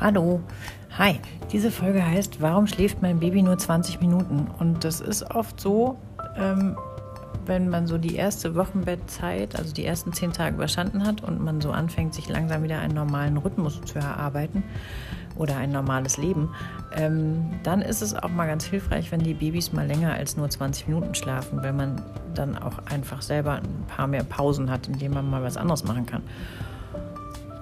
Hallo. Hi. Diese Folge heißt, warum schläft mein Baby nur 20 Minuten? Und das ist oft so, ähm, wenn man so die erste Wochenbettzeit, also die ersten zehn Tage überstanden hat und man so anfängt, sich langsam wieder einen normalen Rhythmus zu erarbeiten oder ein normales Leben, ähm, dann ist es auch mal ganz hilfreich, wenn die Babys mal länger als nur 20 Minuten schlafen, weil man dann auch einfach selber ein paar mehr Pausen hat, indem man mal was anderes machen kann.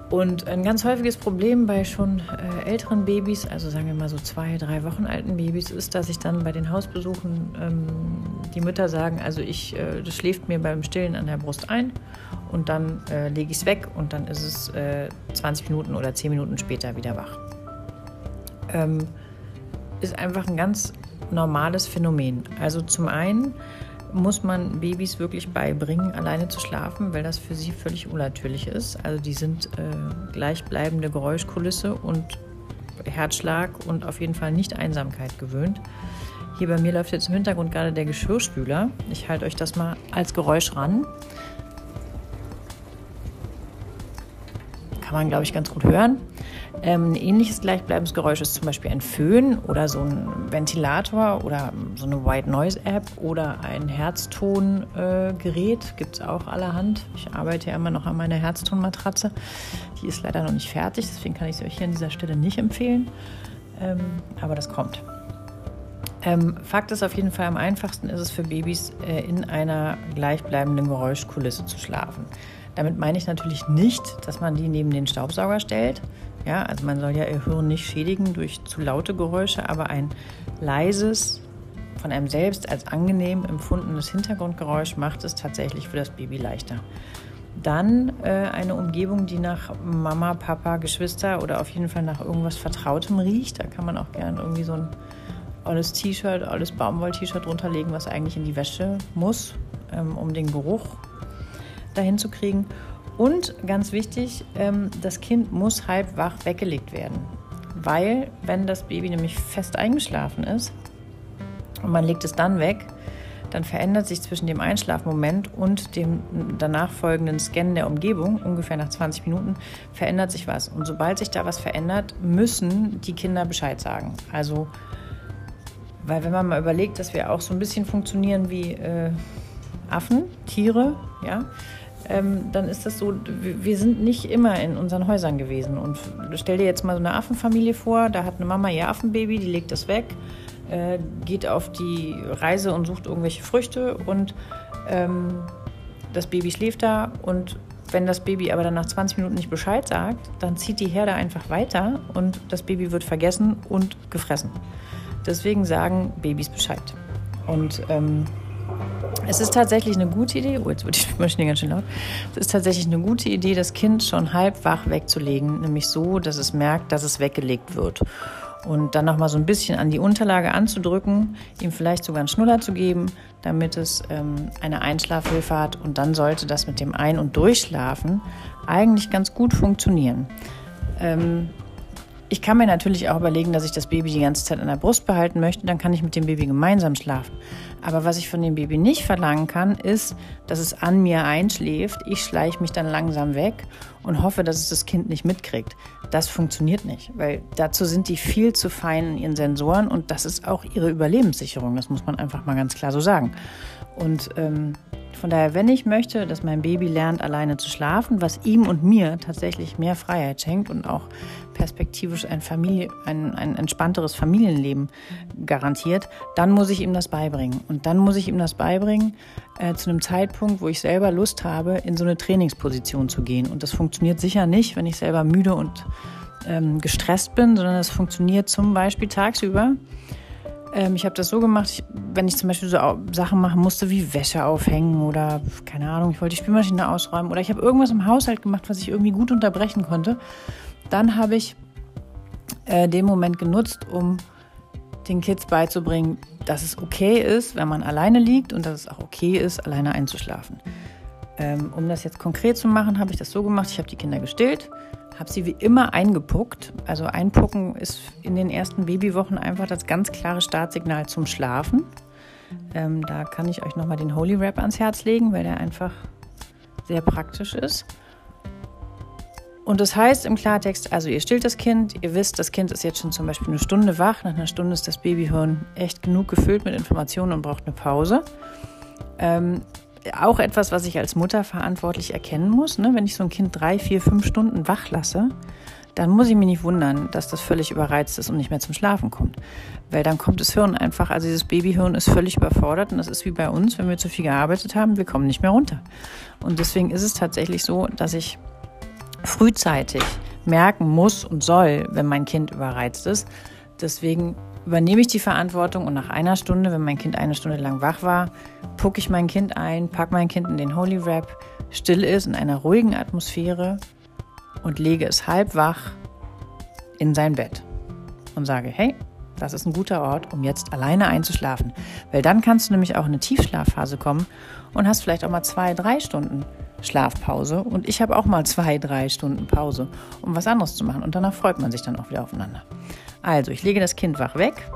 Und ein ganz häufiges Problem bei schon äh, älteren Babys, also sagen wir mal so zwei, drei Wochen alten Babys, ist, dass ich dann bei den Hausbesuchen ähm, die Mütter sagen, also ich, äh, das schläft mir beim Stillen an der Brust ein und dann äh, lege ich es weg und dann ist es 20 äh, Minuten oder 10 Minuten später wieder wach. Ähm, ist einfach ein ganz normales Phänomen. Also zum einen muss man Babys wirklich beibringen, alleine zu schlafen, weil das für sie völlig unnatürlich ist. Also die sind äh, gleichbleibende Geräuschkulisse und Herzschlag und auf jeden Fall nicht Einsamkeit gewöhnt. Hier bei mir läuft jetzt im Hintergrund gerade der Geschirrspüler. Ich halte euch das mal als Geräusch ran. Kann man, glaube ich, ganz gut hören. Ähm, ein ähnliches gleichbleibendes Geräusch ist zum Beispiel ein Föhn oder so ein Ventilator oder so eine White Noise App oder ein Herztongerät. Äh, Gibt es auch allerhand. Ich arbeite ja immer noch an meiner Herztonmatratze. Die ist leider noch nicht fertig, deswegen kann ich sie euch hier an dieser Stelle nicht empfehlen. Ähm, aber das kommt. Ähm, Fakt ist auf jeden Fall, am einfachsten ist es für Babys, äh, in einer gleichbleibenden Geräuschkulisse zu schlafen. Damit meine ich natürlich nicht, dass man die neben den Staubsauger stellt. Ja, also man soll ja ihr Hirn nicht schädigen durch zu laute Geräusche, aber ein leises, von einem selbst als angenehm empfundenes Hintergrundgeräusch macht es tatsächlich für das Baby leichter. Dann äh, eine Umgebung, die nach Mama, Papa, Geschwister oder auf jeden Fall nach irgendwas Vertrautem riecht. Da kann man auch gerne irgendwie so ein alles T-Shirt, alles Baumwoll-T-Shirt drunterlegen, was eigentlich in die Wäsche muss, ähm, um den Geruch dahin zu kriegen. Und ganz wichtig, ähm, das Kind muss halb wach weggelegt werden. Weil, wenn das Baby nämlich fest eingeschlafen ist und man legt es dann weg, dann verändert sich zwischen dem Einschlafmoment und dem danach folgenden Scannen der Umgebung, ungefähr nach 20 Minuten, verändert sich was. Und sobald sich da was verändert, müssen die Kinder Bescheid sagen. Also, weil wenn man mal überlegt, dass wir auch so ein bisschen funktionieren wie äh, Affen, Tiere, ja, ähm, dann ist das so, wir sind nicht immer in unseren Häusern gewesen. Und stell dir jetzt mal so eine Affenfamilie vor, da hat eine Mama ihr Affenbaby, die legt das weg, äh, geht auf die Reise und sucht irgendwelche Früchte und ähm, das Baby schläft da und wenn das Baby aber dann nach 20 Minuten nicht Bescheid sagt, dann zieht die Herde einfach weiter und das Baby wird vergessen und gefressen. Deswegen sagen Babys Bescheid. Und ähm, es ist tatsächlich eine gute Idee, oh, jetzt wird die Spülmaschine ganz schön laut. Es ist tatsächlich eine gute Idee, das Kind schon halb wach wegzulegen, nämlich so, dass es merkt, dass es weggelegt wird. Und dann nochmal so ein bisschen an die Unterlage anzudrücken, ihm vielleicht sogar einen Schnuller zu geben, damit es ähm, eine Einschlafhilfe hat. Und dann sollte das mit dem Ein- und Durchschlafen eigentlich ganz gut funktionieren. Ähm, ich kann mir natürlich auch überlegen, dass ich das Baby die ganze Zeit an der Brust behalten möchte, dann kann ich mit dem Baby gemeinsam schlafen. Aber was ich von dem Baby nicht verlangen kann, ist, dass es an mir einschläft, ich schleiche mich dann langsam weg und hoffe, dass es das Kind nicht mitkriegt. Das funktioniert nicht, weil dazu sind die viel zu fein in ihren Sensoren und das ist auch ihre Überlebenssicherung, das muss man einfach mal ganz klar so sagen. Und ähm, von daher, wenn ich möchte, dass mein Baby lernt, alleine zu schlafen, was ihm und mir tatsächlich mehr Freiheit schenkt und auch perspektivisch ein, Familie, ein, ein entspannteres Familienleben garantiert, dann muss ich ihm das beibringen. Und dann muss ich ihm das beibringen äh, zu einem Zeitpunkt, wo ich selber Lust habe, in so eine Trainingsposition zu gehen. Und das funktioniert sicher nicht, wenn ich selber müde und ähm, gestresst bin, sondern es funktioniert zum Beispiel tagsüber ähm, ich habe das so gemacht, ich, wenn ich zum Beispiel so Sachen machen musste wie Wäsche aufhängen oder keine Ahnung, ich wollte die Spülmaschine ausräumen oder ich habe irgendwas im Haushalt gemacht, was ich irgendwie gut unterbrechen konnte, dann habe ich äh, den Moment genutzt, um den Kids beizubringen, dass es okay ist, wenn man alleine liegt und dass es auch okay ist, alleine einzuschlafen. Ähm, um das jetzt konkret zu machen, habe ich das so gemacht, ich habe die Kinder gestillt habe sie wie immer eingepuckt. Also einpucken ist in den ersten Babywochen einfach das ganz klare Startsignal zum Schlafen. Ähm, da kann ich euch nochmal den Holy Wrap ans Herz legen, weil der einfach sehr praktisch ist. Und das heißt im Klartext, also ihr stillt das Kind, ihr wisst, das Kind ist jetzt schon zum Beispiel eine Stunde wach, nach einer Stunde ist das Babyhirn echt genug gefüllt mit Informationen und braucht eine Pause. Ähm, auch etwas, was ich als Mutter verantwortlich erkennen muss. Ne? Wenn ich so ein Kind drei, vier, fünf Stunden wach lasse, dann muss ich mich nicht wundern, dass das völlig überreizt ist und nicht mehr zum Schlafen kommt. Weil dann kommt das Hirn einfach, also dieses Babyhirn ist völlig überfordert und das ist wie bei uns, wenn wir zu viel gearbeitet haben, wir kommen nicht mehr runter. Und deswegen ist es tatsächlich so, dass ich frühzeitig merken muss und soll, wenn mein Kind überreizt ist. Deswegen übernehme ich die Verantwortung und nach einer Stunde, wenn mein Kind eine Stunde lang wach war, pucke ich mein Kind ein, packe mein Kind in den Holy Wrap, still ist in einer ruhigen Atmosphäre und lege es halb wach in sein Bett und sage, hey, das ist ein guter Ort, um jetzt alleine einzuschlafen. Weil dann kannst du nämlich auch in eine Tiefschlafphase kommen und hast vielleicht auch mal zwei, drei Stunden Schlafpause. Und ich habe auch mal zwei, drei Stunden Pause, um was anderes zu machen. Und danach freut man sich dann auch wieder aufeinander. Also, ich lege das Kind wach weg.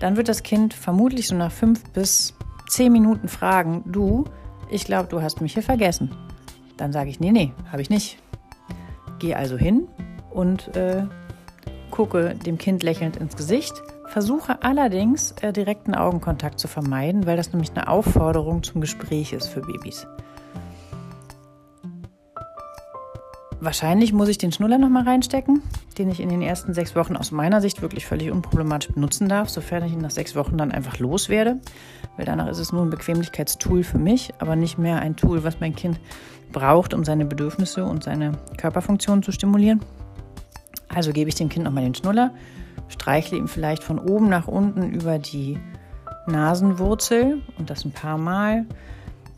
Dann wird das Kind vermutlich so nach fünf bis zehn Minuten fragen, du, ich glaube, du hast mich hier vergessen. Dann sage ich, nee, nee, habe ich nicht. Gehe also hin und äh, gucke dem Kind lächelnd ins Gesicht, versuche allerdings äh, direkten Augenkontakt zu vermeiden, weil das nämlich eine Aufforderung zum Gespräch ist für Babys. Wahrscheinlich muss ich den Schnuller nochmal reinstecken, den ich in den ersten sechs Wochen aus meiner Sicht wirklich völlig unproblematisch benutzen darf, sofern ich ihn nach sechs Wochen dann einfach loswerde. Weil danach ist es nur ein Bequemlichkeitstool für mich, aber nicht mehr ein Tool, was mein Kind braucht, um seine Bedürfnisse und seine Körperfunktion zu stimulieren. Also gebe ich dem Kind nochmal den Schnuller, streichle ihm vielleicht von oben nach unten über die Nasenwurzel und das ein paar Mal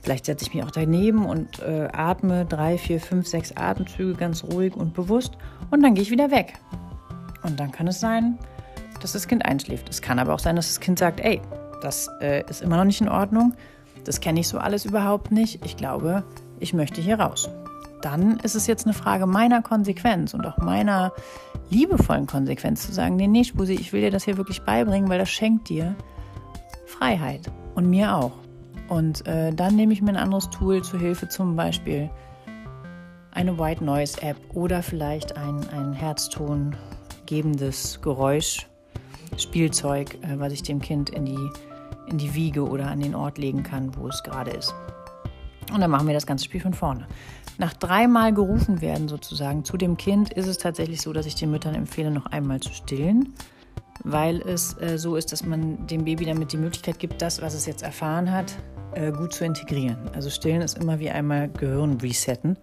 Vielleicht setze ich mich auch daneben und äh, atme drei, vier, fünf, sechs Atemzüge ganz ruhig und bewusst und dann gehe ich wieder weg. Und dann kann es sein, dass das Kind einschläft. Es kann aber auch sein, dass das Kind sagt, ey, das äh, ist immer noch nicht in Ordnung, das kenne ich so alles überhaupt nicht, ich glaube, ich möchte hier raus. Dann ist es jetzt eine Frage meiner Konsequenz und auch meiner liebevollen Konsequenz zu sagen, nee, nee, Spusi, ich will dir das hier wirklich beibringen, weil das schenkt dir Freiheit und mir auch. Und äh, dann nehme ich mir ein anderes Tool zur Hilfe, zum Beispiel eine White Noise App oder vielleicht ein, ein Herzton gebendes Geräusch, Spielzeug, äh, was ich dem Kind in die, in die Wiege oder an den Ort legen kann, wo es gerade ist. Und dann machen wir das ganze Spiel von vorne. Nach dreimal gerufen werden sozusagen zu dem Kind ist es tatsächlich so, dass ich den Müttern empfehle, noch einmal zu stillen weil es äh, so ist, dass man dem Baby damit die Möglichkeit gibt, das, was es jetzt erfahren hat, äh, gut zu integrieren. Also stillen ist immer wie einmal Gehirn resetten.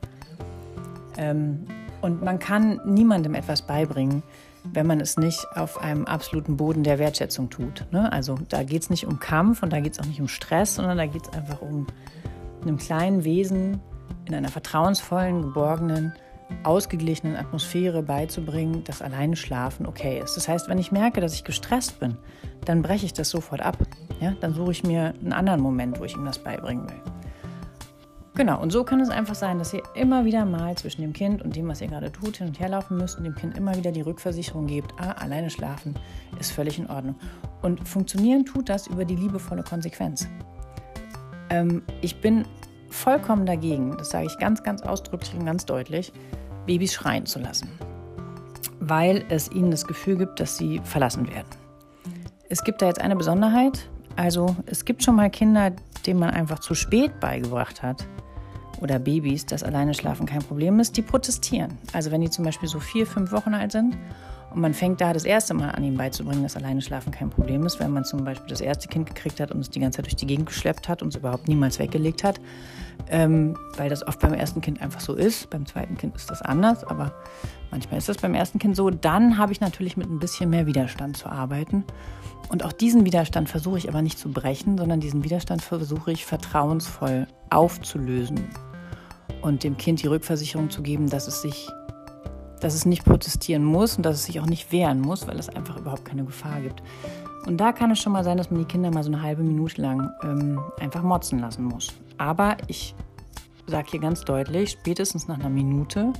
Ähm, und man kann niemandem etwas beibringen, wenn man es nicht auf einem absoluten Boden der Wertschätzung tut. Ne? Also da geht es nicht um Kampf und da geht es auch nicht um Stress, sondern da geht es einfach um einem kleinen Wesen in einer vertrauensvollen, geborgenen, ausgeglichenen Atmosphäre beizubringen, dass alleine schlafen okay ist. Das heißt, wenn ich merke, dass ich gestresst bin, dann breche ich das sofort ab. Ja? Dann suche ich mir einen anderen Moment, wo ich ihm das beibringen will. Genau, und so kann es einfach sein, dass ihr immer wieder mal zwischen dem Kind und dem, was ihr gerade tut, hin und her laufen müsst und dem Kind immer wieder die Rückversicherung gebt, ah, alleine schlafen ist völlig in Ordnung. Und funktionieren tut das über die liebevolle Konsequenz. Ähm, ich bin vollkommen dagegen, das sage ich ganz, ganz ausdrücklich und ganz deutlich, Babys schreien zu lassen, weil es ihnen das Gefühl gibt, dass sie verlassen werden. Es gibt da jetzt eine Besonderheit. Also es gibt schon mal Kinder, denen man einfach zu spät beigebracht hat, oder Babys, dass alleine schlafen kein Problem ist, die protestieren. Also wenn die zum Beispiel so vier, fünf Wochen alt sind und man fängt da das erste Mal an, ihm beizubringen, dass alleine schlafen kein Problem ist, wenn man zum Beispiel das erste Kind gekriegt hat und es die ganze Zeit durch die Gegend geschleppt hat und es überhaupt niemals weggelegt hat, ähm, weil das oft beim ersten Kind einfach so ist. Beim zweiten Kind ist das anders, aber manchmal ist das beim ersten Kind so. Dann habe ich natürlich mit ein bisschen mehr Widerstand zu arbeiten. Und auch diesen Widerstand versuche ich aber nicht zu brechen, sondern diesen Widerstand versuche ich vertrauensvoll aufzulösen und dem Kind die Rückversicherung zu geben, dass es sich dass es nicht protestieren muss und dass es sich auch nicht wehren muss, weil es einfach überhaupt keine Gefahr gibt. Und da kann es schon mal sein, dass man die Kinder mal so eine halbe Minute lang ähm, einfach motzen lassen muss. Aber ich sage hier ganz deutlich, spätestens nach einer Minute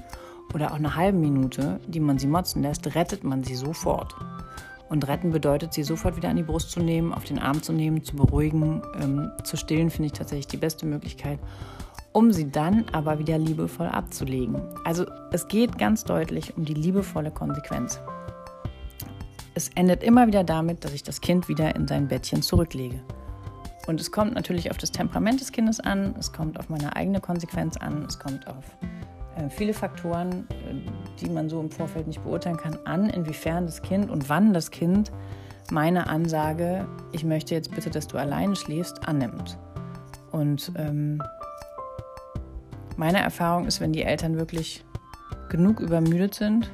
oder auch einer halben Minute, die man sie motzen lässt, rettet man sie sofort. Und retten bedeutet, sie sofort wieder an die Brust zu nehmen, auf den Arm zu nehmen, zu beruhigen, ähm, zu stillen, finde ich tatsächlich die beste Möglichkeit um sie dann aber wieder liebevoll abzulegen. Also es geht ganz deutlich um die liebevolle Konsequenz. Es endet immer wieder damit, dass ich das Kind wieder in sein Bettchen zurücklege. Und es kommt natürlich auf das Temperament des Kindes an, es kommt auf meine eigene Konsequenz an, es kommt auf äh, viele Faktoren, äh, die man so im Vorfeld nicht beurteilen kann, an, inwiefern das Kind und wann das Kind meine Ansage, ich möchte jetzt bitte, dass du alleine schläfst, annimmt. Und ähm, meine Erfahrung ist, wenn die Eltern wirklich genug übermüdet sind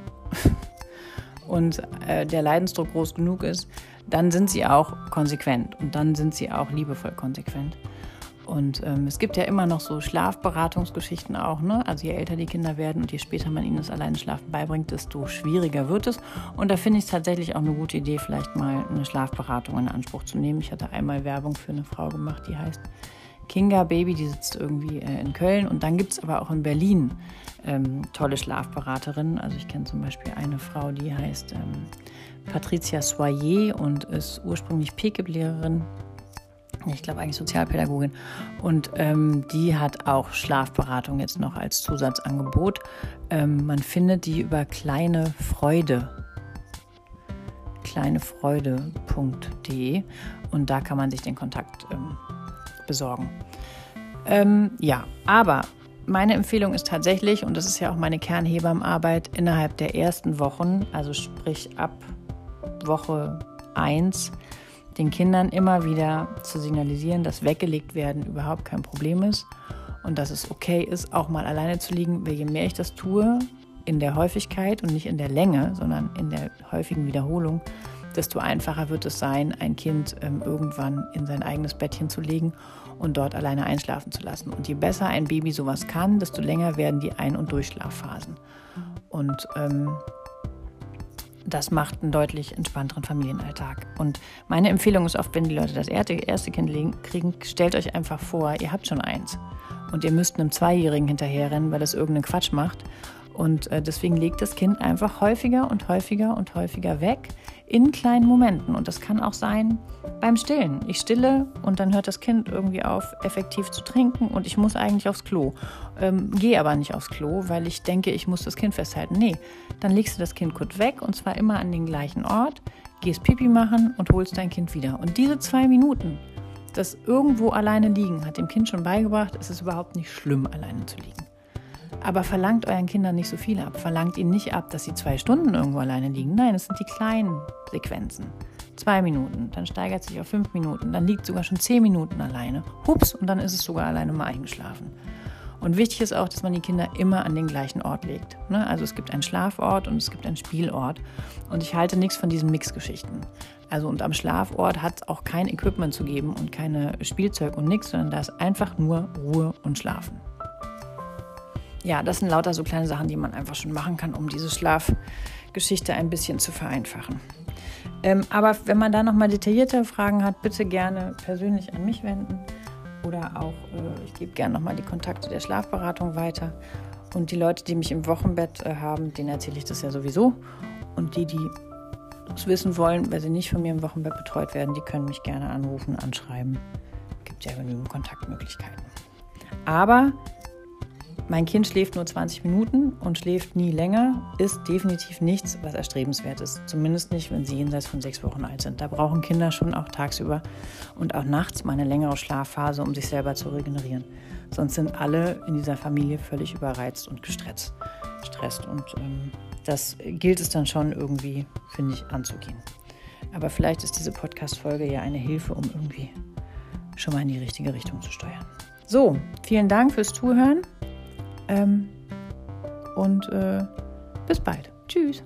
und äh, der Leidensdruck groß genug ist, dann sind sie auch konsequent und dann sind sie auch liebevoll konsequent. Und ähm, es gibt ja immer noch so Schlafberatungsgeschichten auch. Ne? Also je älter die Kinder werden und je später man ihnen das alleine Schlafen beibringt, desto schwieriger wird es. Und da finde ich es tatsächlich auch eine gute Idee, vielleicht mal eine Schlafberatung in Anspruch zu nehmen. Ich hatte einmal Werbung für eine Frau gemacht, die heißt Kinga Baby, die sitzt irgendwie äh, in Köln. Und dann gibt es aber auch in Berlin ähm, tolle Schlafberaterinnen. Also ich kenne zum Beispiel eine Frau, die heißt ähm, Patricia Soyer und ist ursprünglich PKIP-Lehrerin ich glaube eigentlich Sozialpädagogin. Und ähm, die hat auch Schlafberatung jetzt noch als Zusatzangebot. Ähm, man findet die über kleine Freude. kleinefreude.de und da kann man sich den Kontakt ähm, besorgen. Ähm, ja, aber meine Empfehlung ist tatsächlich, und das ist ja auch meine Kernhebammenarbeit, innerhalb der ersten Wochen, also sprich ab Woche 1, den Kindern immer wieder zu signalisieren, dass weggelegt werden überhaupt kein Problem ist und dass es okay ist, auch mal alleine zu liegen, weil je mehr ich das tue, in der Häufigkeit und nicht in der Länge, sondern in der häufigen Wiederholung, desto einfacher wird es sein, ein Kind ähm, irgendwann in sein eigenes Bettchen zu legen und dort alleine einschlafen zu lassen. Und je besser ein Baby sowas kann, desto länger werden die Ein- und Durchschlafphasen. Und ähm, das macht einen deutlich entspannteren Familienalltag. Und meine Empfehlung ist oft, wenn die Leute das erste Kind kriegen, stellt euch einfach vor, ihr habt schon eins. Und ihr müsst einem Zweijährigen hinterherrennen, weil das irgendeinen Quatsch macht. Und äh, deswegen legt das Kind einfach häufiger und häufiger und häufiger weg in kleinen Momenten. Und das kann auch sein beim Stillen. Ich stille und dann hört das Kind irgendwie auf, effektiv zu trinken und ich muss eigentlich aufs Klo. Ähm, Gehe aber nicht aufs Klo, weil ich denke, ich muss das Kind festhalten. Nee, dann legst du das Kind kurz weg und zwar immer an den gleichen Ort, gehst Pipi machen und holst dein Kind wieder. Und diese zwei Minuten, das irgendwo alleine liegen, hat dem Kind schon beigebracht, es ist überhaupt nicht schlimm, alleine zu liegen. Aber verlangt euren Kindern nicht so viel ab. Verlangt ihnen nicht ab, dass sie zwei Stunden irgendwo alleine liegen. Nein, es sind die kleinen Sequenzen. Zwei Minuten, dann steigert sich auf fünf Minuten, dann liegt sogar schon zehn Minuten alleine. Hups, und dann ist es sogar alleine mal eingeschlafen. Und wichtig ist auch, dass man die Kinder immer an den gleichen Ort legt. Ne? Also es gibt einen Schlafort und es gibt einen Spielort. Und ich halte nichts von diesen Mixgeschichten. Also und am Schlafort hat es auch kein Equipment zu geben und keine Spielzeug und nichts, sondern da ist einfach nur Ruhe und Schlafen ja, das sind lauter so kleine Sachen, die man einfach schon machen kann, um diese Schlafgeschichte ein bisschen zu vereinfachen. Ähm, aber wenn man da nochmal detaillierte Fragen hat, bitte gerne persönlich an mich wenden oder auch, äh, ich gebe gerne nochmal die Kontakte der Schlafberatung weiter. Und die Leute, die mich im Wochenbett äh, haben, denen erzähle ich das ja sowieso. Und die, die es wissen wollen, weil sie nicht von mir im Wochenbett betreut werden, die können mich gerne anrufen, anschreiben. Gibt ja genügend Kontaktmöglichkeiten. Aber mein Kind schläft nur 20 Minuten und schläft nie länger, ist definitiv nichts, was erstrebenswert ist. Zumindest nicht, wenn sie jenseits von sechs Wochen alt sind. Da brauchen Kinder schon auch tagsüber und auch nachts mal eine längere Schlafphase, um sich selber zu regenerieren. Sonst sind alle in dieser Familie völlig überreizt und gestresst. Stresst. Und ähm, das gilt es dann schon irgendwie, finde ich, anzugehen. Aber vielleicht ist diese Podcast-Folge ja eine Hilfe, um irgendwie schon mal in die richtige Richtung zu steuern. So, vielen Dank fürs Zuhören. Ähm, und äh, bis bald. Tschüss.